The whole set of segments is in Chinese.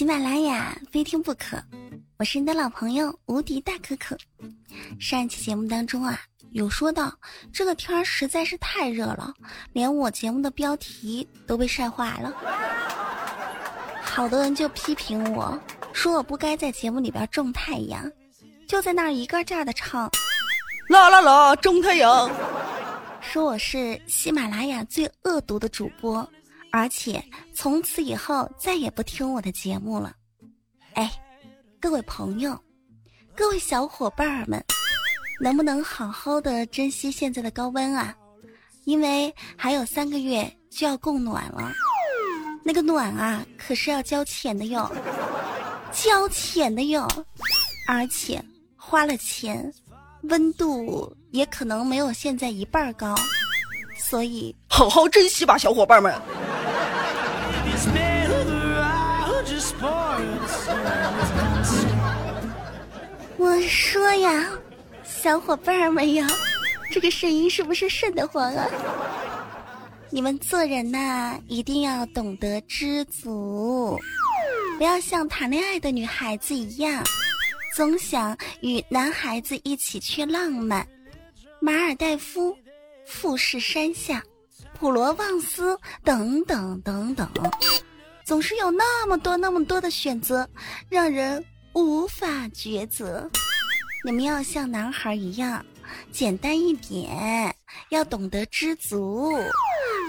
喜马拉雅非听不可，我是你的老朋友无敌大可可。上一期节目当中啊，有说到这个天儿实在是太热了，连我节目的标题都被晒化了。好多人就批评我说我不该在节目里边种太阳，就在那儿一个劲儿的唱啦啦啦种太阳，说我是喜马拉雅最恶毒的主播。而且从此以后再也不听我的节目了。哎，各位朋友，各位小伙伴们，能不能好好的珍惜现在的高温啊？因为还有三个月就要供暖了，那个暖啊可是要交钱的哟，交钱的哟，而且花了钱，温度也可能没有现在一半高，所以好好珍惜吧，小伙伴们。我说呀，小伙伴们呀，这个声音是不是瘆得慌啊？你们做人呐，一定要懂得知足，不要像谈恋爱的女孩子一样，总想与男孩子一起去浪漫。马尔代夫、富士山下、普罗旺斯等等等等，总是有那么多那么多的选择，让人。无法抉择，你们要像男孩一样简单一点，要懂得知足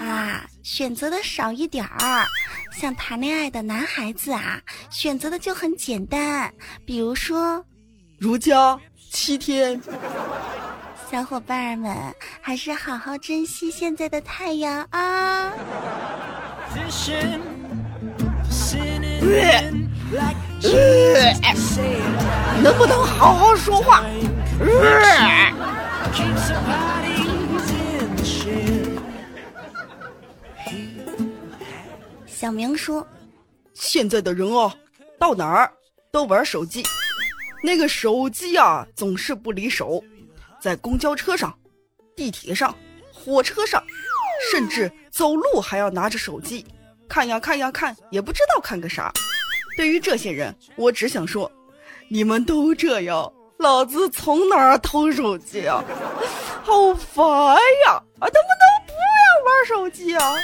啊，选择的少一点儿。像谈恋爱的男孩子啊，选择的就很简单，比如说如家七天。小伙伴们，还是好好珍惜现在的太阳啊。能不能好好说话？小明说：“现在的人哦，到哪儿都玩手机，那个手机啊总是不离手，在公交车上、地铁上、火车上，甚至走路还要拿着手机看呀看呀看，也不知道看个啥。”对于这些人，我只想说，你们都这样，老子从哪儿偷手机啊？好烦呀！啊，能不能不要玩手机啊？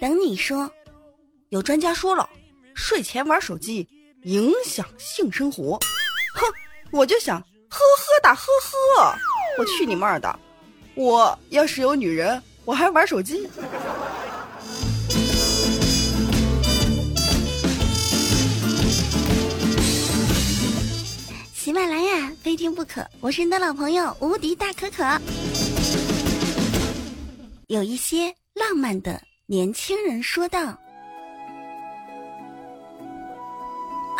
等你说，有专家说了，睡前玩手机影响性生活。哼，我就想呵呵哒呵呵，我去你妈的！我要是有女人。我还玩手机。喜马拉雅非听不可，我是你的老朋友无敌大可可。有一些浪漫的年轻人说道：“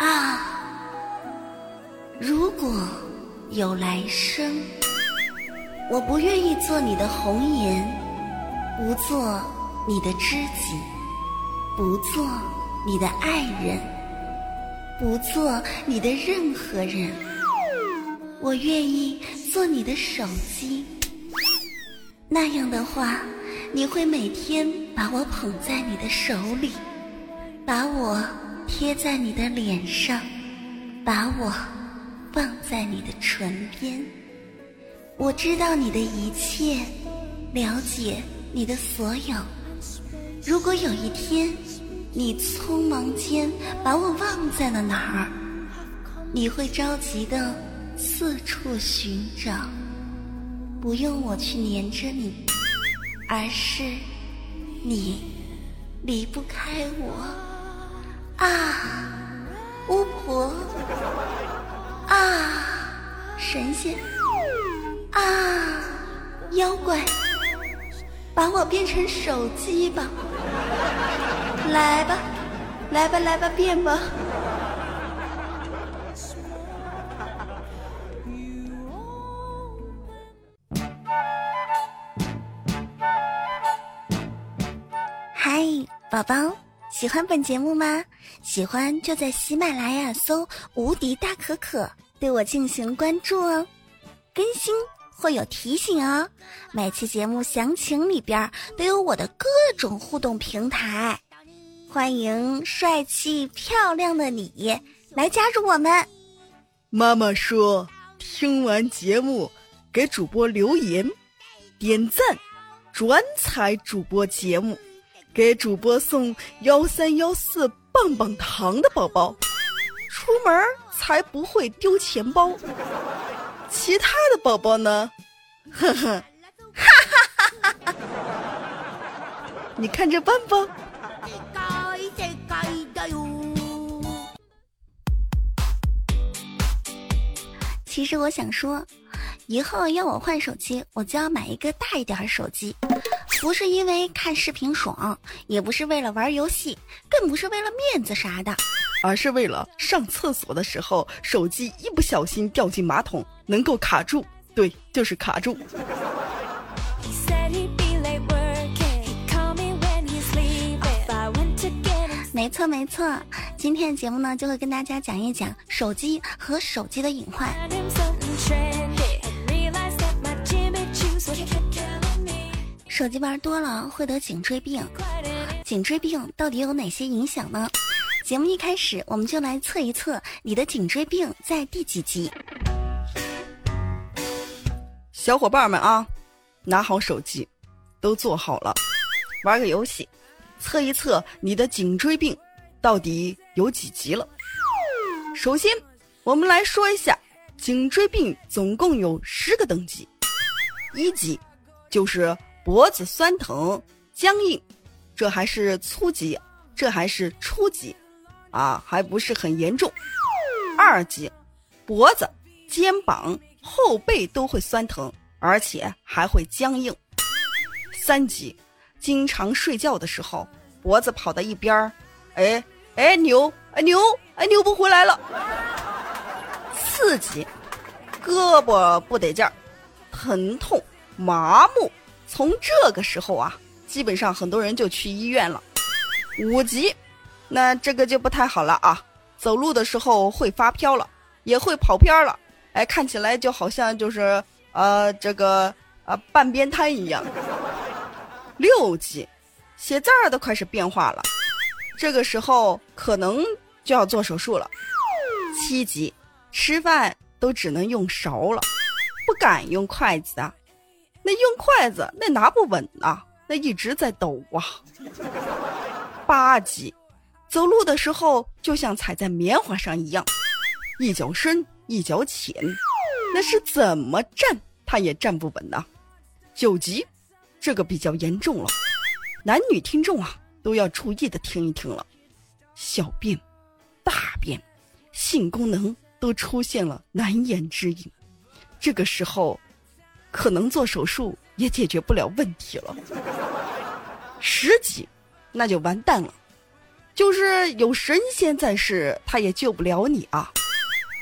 啊，如果有来生，我不愿意做你的红颜。”不做你的知己，不做你的爱人，不做你的任何人，我愿意做你的手机。那样的话，你会每天把我捧在你的手里，把我贴在你的脸上，把我放在你的唇边。我知道你的一切，了解。你的所有，如果有一天你匆忙间把我忘在了哪儿，你会着急的四处寻找，不用我去黏着你，而是你离不开我。啊，巫婆。啊，神仙。啊，妖怪。把我变成手机吧，来吧，来吧，来吧，变吧。嗨，宝宝，喜欢本节目吗？喜欢就在喜马拉雅搜“无敌大可可”，对我进行关注哦，更新。会有提醒哦。每期节目详情里边都有我的各种互动平台，欢迎帅气漂亮的你来加入我们。妈妈说，听完节目给主播留言、点赞、转采主播节目，给主播送幺三幺四棒棒糖的宝宝，出门才不会丢钱包。其他的宝宝呢？呵呵，哈哈哈哈哈！你看着办吧。其实我想说，以后要我换手机，我就要买一个大一点的手机，不是因为看视频爽，也不是为了玩游戏，更不是为了面子啥的，而是为了上厕所的时候，手机一不小心掉进马桶能够卡住。对，就是卡住。没错没错，今天的节目呢，就会跟大家讲一讲手机和手机的隐患。手机玩多了会得颈椎病，颈椎病到底有哪些影响呢？节目一开始，我们就来测一测你的颈椎病在第几集。小伙伴们啊，拿好手机，都坐好了，玩个游戏，测一测你的颈椎病到底有几级了。首先，我们来说一下颈椎病总共有十个等级。一级就是脖子酸疼、僵硬，这还是初级，这还是初级，啊，还不是很严重。二级，脖子、肩膀。后背都会酸疼，而且还会僵硬。三级，经常睡觉的时候，脖子跑到一边儿，哎哎扭哎扭哎扭不回来了。四级，胳膊不得劲儿，疼痛麻木，从这个时候啊，基本上很多人就去医院了。五级，那这个就不太好了啊，走路的时候会发飘了，也会跑偏了。哎，看起来就好像就是呃，这个呃半边瘫一样。六级，写字儿都开始变化了，这个时候可能就要做手术了。七级，吃饭都只能用勺了，不敢用筷子啊，那用筷子那拿不稳啊，那一直在抖啊。八级，走路的时候就像踩在棉花上一样，一脚深。一脚浅，那是怎么站他也站不稳呐。九级，这个比较严重了，男女听众啊都要注意的听一听了。小便、大便、性功能都出现了难言之隐，这个时候可能做手术也解决不了问题了。十级，那就完蛋了，就是有神仙在世，他也救不了你啊。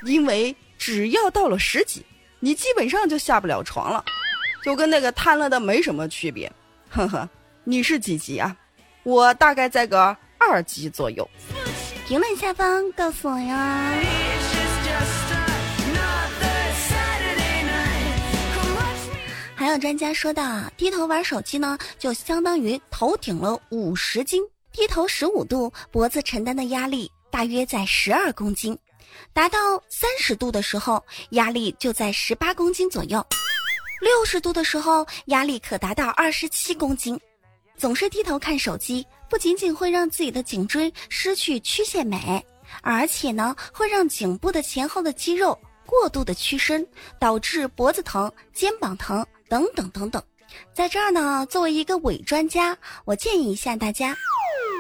因为只要到了十级，你基本上就下不了床了，就跟那个瘫了的没什么区别。呵呵，你是几级啊？我大概在个二级左右。评论下方告诉我呀。还有专家说到啊，低头玩手机呢，就相当于头顶了五十斤。低头十五度，脖子承担的压力大约在十二公斤。达到三十度的时候，压力就在十八公斤左右；六十度的时候，压力可达到二十七公斤。总是低头看手机，不仅仅会让自己的颈椎失去曲线美，而且呢，会让颈部的前后的肌肉过度的屈伸，导致脖子疼、肩膀疼等等等等。在这儿呢，作为一个伪专家，我建议一下大家，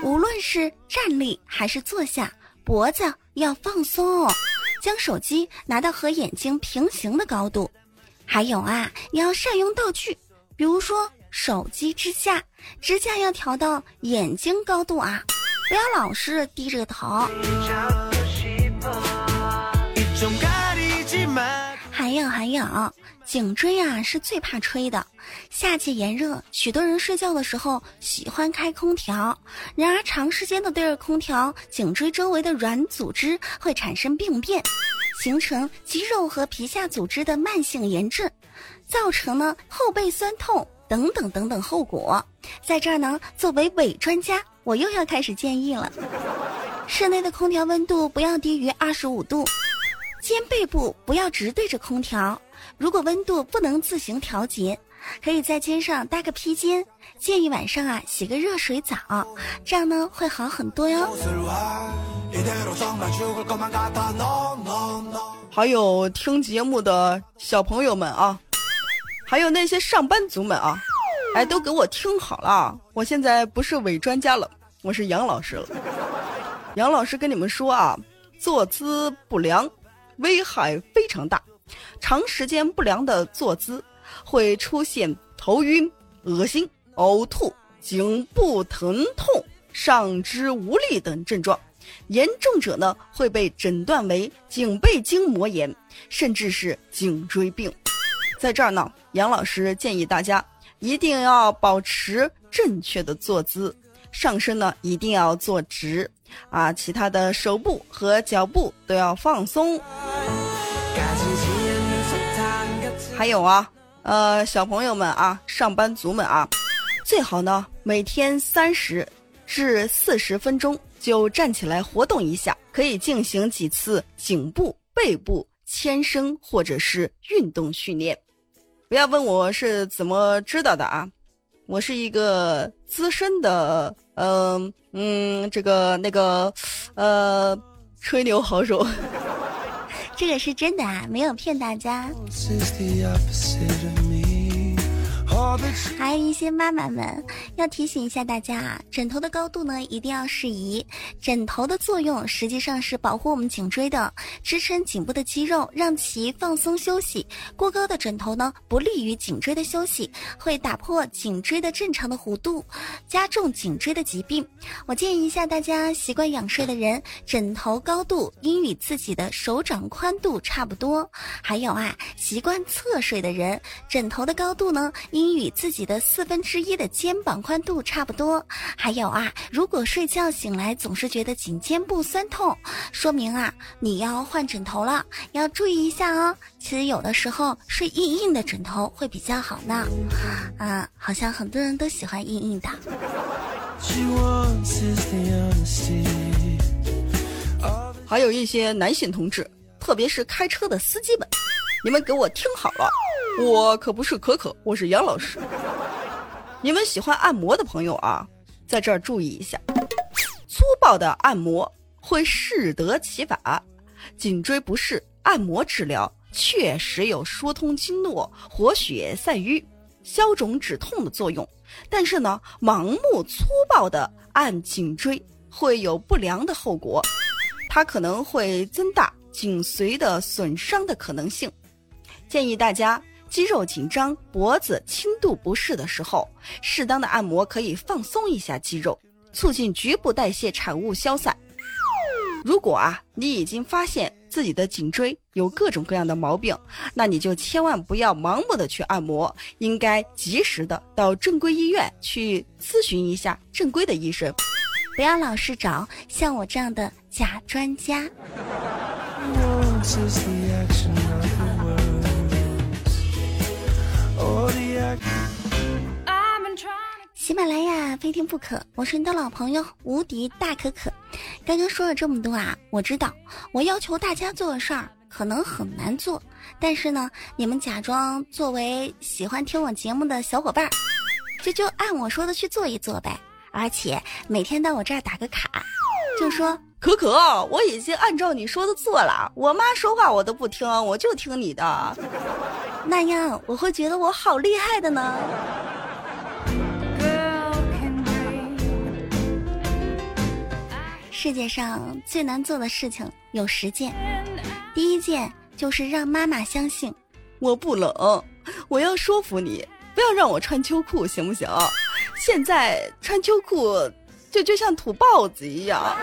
无论是站立还是坐下。脖子要放松，将手机拿到和眼睛平行的高度。还有啊，你要善用道具，比如说手机支架，支架要调到眼睛高度啊，不要老是低着头。有还有。颈椎啊是最怕吹的，夏季炎热，许多人睡觉的时候喜欢开空调。然而长时间的对着空调，颈椎周围的软组织会产生病变，形成肌肉和皮下组织的慢性炎症。造成呢后背酸痛等等等等后果。在这儿呢，作为伪专家，我又要开始建议了：室内的空调温度不要低于二十五度，肩背部不要直对着空调。如果温度不能自行调节，可以在肩上搭个披肩。建议晚上啊洗个热水澡，这样呢会好很多哟。还有听节目的小朋友们啊，还有那些上班族们啊，哎，都给我听好了！我现在不是伪专家了，我是杨老师了。杨老师跟你们说啊，坐姿不良危害非常大，长时间不良的坐姿会出现头晕、恶心、呕吐、颈部疼痛、上肢无力等症状。严重者呢会被诊断为颈背筋膜炎，甚至是颈椎病。在这儿呢，杨老师建议大家一定要保持正确的坐姿，上身呢一定要坐直，啊，其他的手部和脚部都要放松。还有啊，呃，小朋友们啊，上班族们啊，最好呢每天三十至四十分钟。就站起来活动一下，可以进行几次颈部、背部牵伸或者是运动训练。不要问我是怎么知道的啊，我是一个资深的，嗯嗯，这个那个，呃，吹牛好手。这个是真的啊，没有骗大家。还有一些妈妈们要提醒一下大家啊，枕头的高度呢一定要适宜。枕头的作用实际上是保护我们颈椎的，支撑颈部的肌肉，让其放松休息。过高的枕头呢不利于颈椎的休息，会打破颈椎的正常的弧度，加重颈椎的疾病。我建议一下大家，习惯仰睡的人，枕头高度应与自己的手掌宽度差不多。还有啊，习惯侧睡的人，枕头的高度呢应。与自己的四分之一的肩膀宽度差不多。还有啊，如果睡觉醒来总是觉得颈肩部酸痛，说明啊你要换枕头了，要注意一下哦。其实有的时候睡硬硬的枕头会比较好呢。啊，好像很多人都喜欢硬硬的。还有一些男性同志，特别是开车的司机们，你们给我听好了。我可不是可可，我是杨老师。你们喜欢按摩的朋友啊，在这儿注意一下，粗暴的按摩会适得其反。颈椎不适按摩治疗确实有疏通经络、活血散瘀、消肿止痛的作用，但是呢，盲目粗暴的按颈椎会有不良的后果，它可能会增大颈髓的损伤的可能性。建议大家。肌肉紧张、脖子轻度不适的时候，适当的按摩可以放松一下肌肉，促进局部代谢产物消散。如果啊，你已经发现自己的颈椎有各种各样的毛病，那你就千万不要盲目的去按摩，应该及时的到正规医院去咨询一下正规的医生，不要老是找像我这样的假专家。喜马拉雅非听不可，我是你的老朋友无敌大可可。刚刚说了这么多啊，我知道我要求大家做的事儿可能很难做，但是呢，你们假装作为喜欢听我节目的小伙伴，就就按我说的去做一做呗。而且每天到我这儿打个卡，就说可可，我已经按照你说的做了。我妈说话我都不听，我就听你的。那样我会觉得我好厉害的呢。世界上最难做的事情有十件，第一件就是让妈妈相信我不冷，我要说服你不要让我穿秋裤，行不行？现在穿秋裤就就像土豹子一样，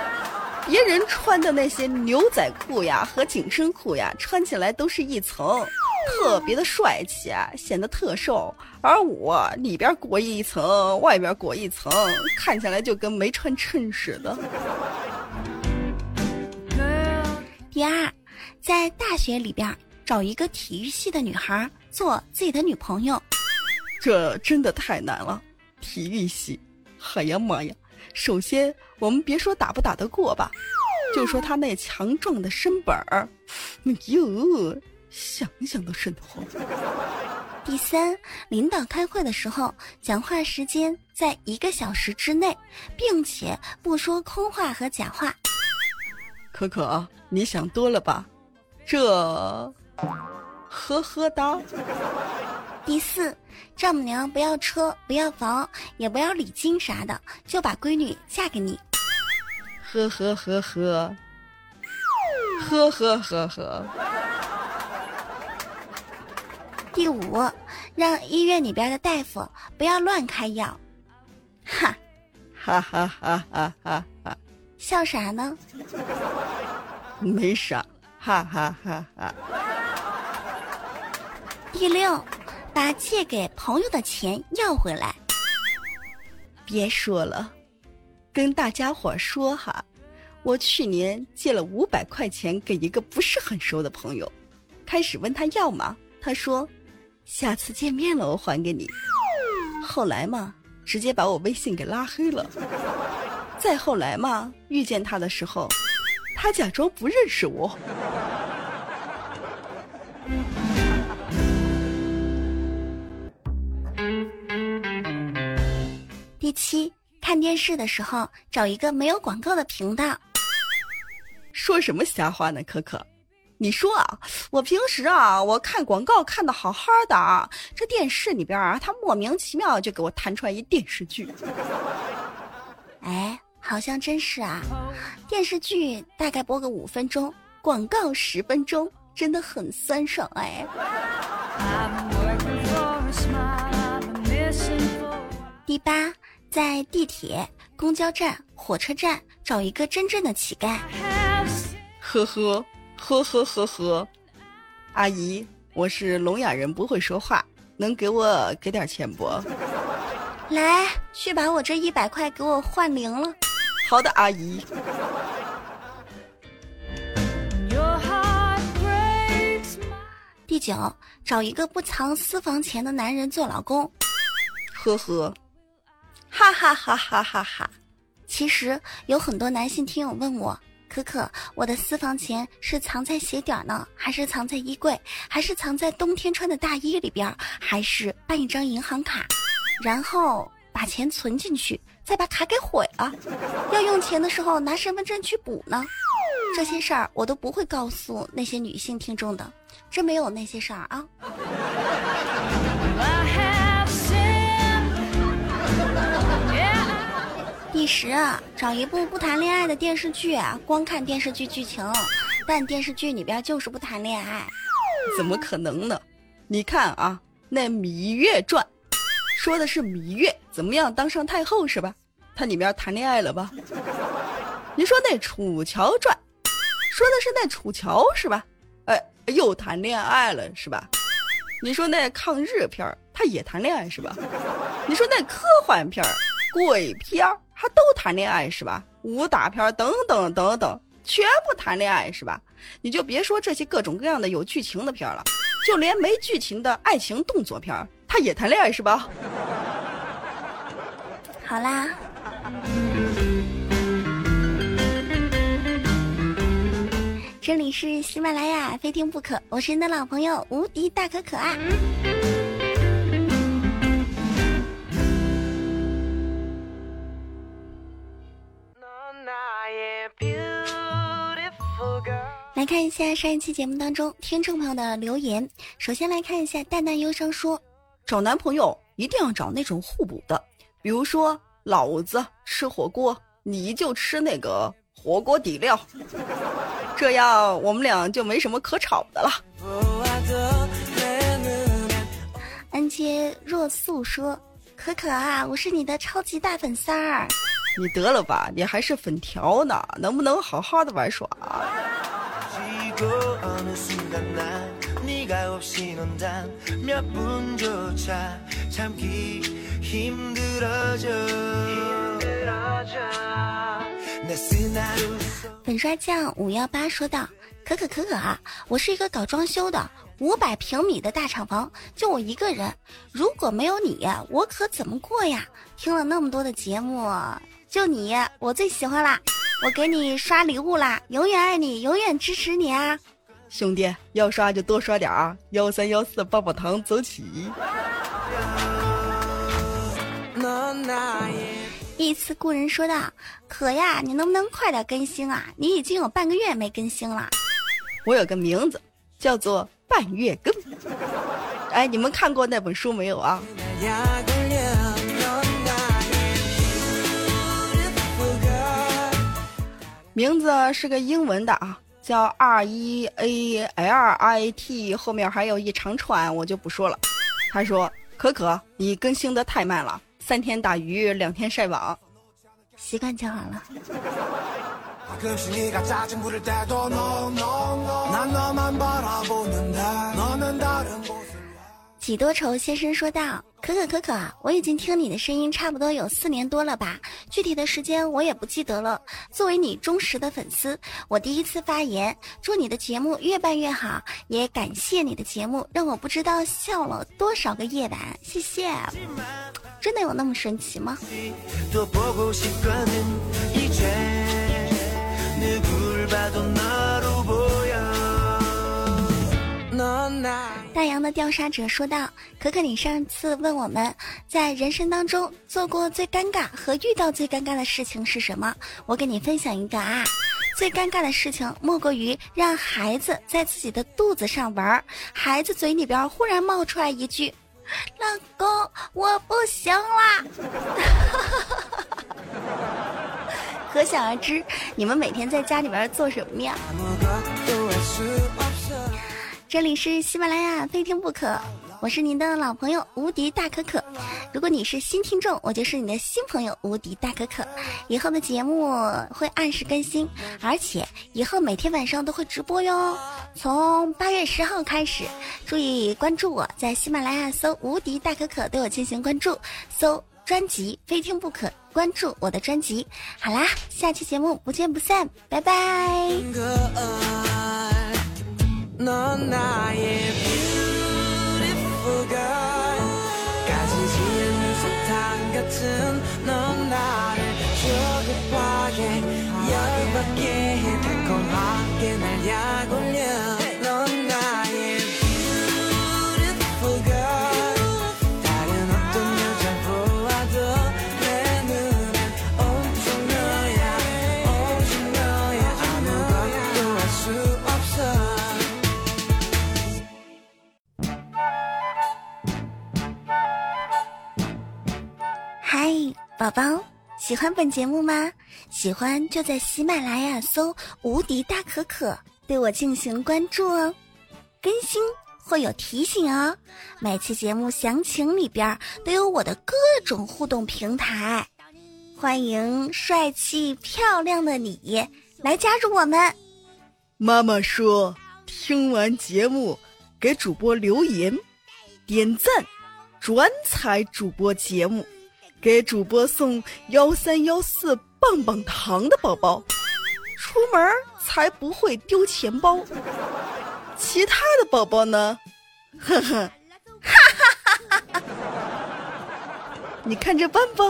别人穿的那些牛仔裤呀和紧身裤呀，穿起来都是一层。特别的帅气啊，显得特瘦，而我里边裹一层，外边裹一层，看起来就跟没穿衬似的。第二，在大学里边找一个体育系的女孩做自己的女朋友。这真的太难了。体育系，哎呀妈呀！首先，我们别说打不打得过吧，就说他那强壮的身板儿，哎呦，想想都瘆得慌。第三，领导开会的时候，讲话时间在一个小时之内，并且不说空话和假话。可可，你想多了吧？这，呵呵哒。第四，丈母娘不要车，不要房，也不要礼金啥的，就把闺女嫁给你。呵呵呵呵，呵呵呵呵。第五，让医院里边的大夫不要乱开药。哈，哈哈哈哈哈哈！笑啥呢？没啥，哈哈哈哈。第六，把借给朋友的钱要回来。别说了，跟大家伙说哈，我去年借了五百块钱给一个不是很熟的朋友，开始问他要嘛，他说。下次见面了，我还给你。后来嘛，直接把我微信给拉黑了。再后来嘛，遇见他的时候，他假装不认识我。七，看电视的时候找一个没有广告的频道。说什么瞎话呢，可可？你说啊，我平时啊，我看广告看的好好的啊，这电视里边啊，他莫名其妙就给我弹出来一电视剧。哎，好像真是啊，电视剧大概播个五分钟，广告十分钟，真的很酸爽哎。第八，在地铁、公交站、火车站找一个真正的乞丐。呵呵。呵呵呵呵，阿姨，我是聋哑人，不会说话，能给我给点钱不？来，去把我这一百块给我换零了。好的，阿姨。第九，找一个不藏私房钱的男人做老公。呵呵，哈哈哈哈哈哈。其实有很多男性听友问我。可可，我的私房钱是藏在鞋底呢，还是藏在衣柜，还是藏在冬天穿的大衣里边，还是办一张银行卡，然后把钱存进去，再把卡给毁了，要用钱的时候拿身份证去补呢？这些事儿我都不会告诉那些女性听众的，真没有那些事儿啊。第十，找一部不谈恋爱的电视剧，光看电视剧剧情，但电视剧里边就是不谈恋爱，怎么可能呢？你看啊，那《芈月传》，说的是芈月怎么样当上太后是吧？它里面谈恋爱了吧？你说那《楚乔传》，说的是那楚乔是吧？哎，又谈恋爱了是吧？你说那抗日片儿，他也谈恋爱是吧？你说那科幻片儿、鬼片儿。他都谈恋爱是吧？武打片等等等等，全部谈恋爱是吧？你就别说这些各种各样的有剧情的片了，就连没剧情的爱情动作片，他也谈恋爱是吧？好啦，这里是喜马拉雅，非听不可，我是你的老朋友无敌大可可啊。来看一下上一期节目当中听众朋友的留言。首先来看一下淡淡忧伤说，找男朋友一定要找那种互补的，比如说老子吃火锅，你就吃那个火锅底料，这样我们俩就没什么可吵的了。安杰若素说，可可啊，我是你的超级大粉丝儿。你得了吧，你还是粉条呢，能不能好好的玩耍？粉刷匠五幺八说道：“可可可可啊，我是一个搞装修的，五百平米的大厂房，就我一个人。如果没有你，我可怎么过呀？听了那么多的节目，就你我最喜欢啦！我给你刷礼物啦，永远爱你，永远支持你啊！兄弟，要刷就多刷点啊！幺三幺四棒棒糖走起！一次故人说道：“可呀，你能不能快点更新啊？你已经有半个月没更新了。”我有个名字叫做半月更。哎，你们看过那本书没有啊？名字是个英文的啊，叫 R E A L I T，后面还有一长串，我就不说了。他说：“可可，你更新的太慢了，三天打鱼两天晒网，习惯就好了。”几多愁先生说道：“可可可可，我已经听你的声音差不多有四年多了吧，具体的时间我也不记得了。作为你忠实的粉丝，我第一次发言，祝你的节目越办越好，也感谢你的节目让我不知道笑了多少个夜晚，谢谢。真的有那么神奇吗？”大洋的调查者说道：“可可，你上次问我们在人生当中做过最尴尬和遇到最尴尬的事情是什么？我给你分享一个啊，最尴尬的事情莫过于让孩子在自己的肚子上玩，孩子嘴里边忽然冒出来一句：‘老公，我不行啦。’可想而知，你们每天在家里边做什么呀？”这里是喜马拉雅，非听不可。我是您的老朋友无敌大可可。如果你是新听众，我就是你的新朋友无敌大可可。以后的节目会按时更新，而且以后每天晚上都会直播哟。从八月十号开始，注意关注我，在喜马拉雅搜无敌大可可对我进行关注，搜专辑非听不可，关注我的专辑。好啦，下期节目不见不散，拜拜。宝宝，喜欢本节目吗？喜欢就在喜马拉雅搜“无敌大可可”，对我进行关注哦。更新会有提醒哦。每期节目详情里边都有我的各种互动平台，欢迎帅气漂亮的你来加入我们。妈妈说，听完节目给主播留言、点赞、转采主播节目。给主播送幺三幺四棒棒糖的宝宝，出门才不会丢钱包。其他的宝宝呢？呵呵，哈哈哈哈哈！你看着办吧。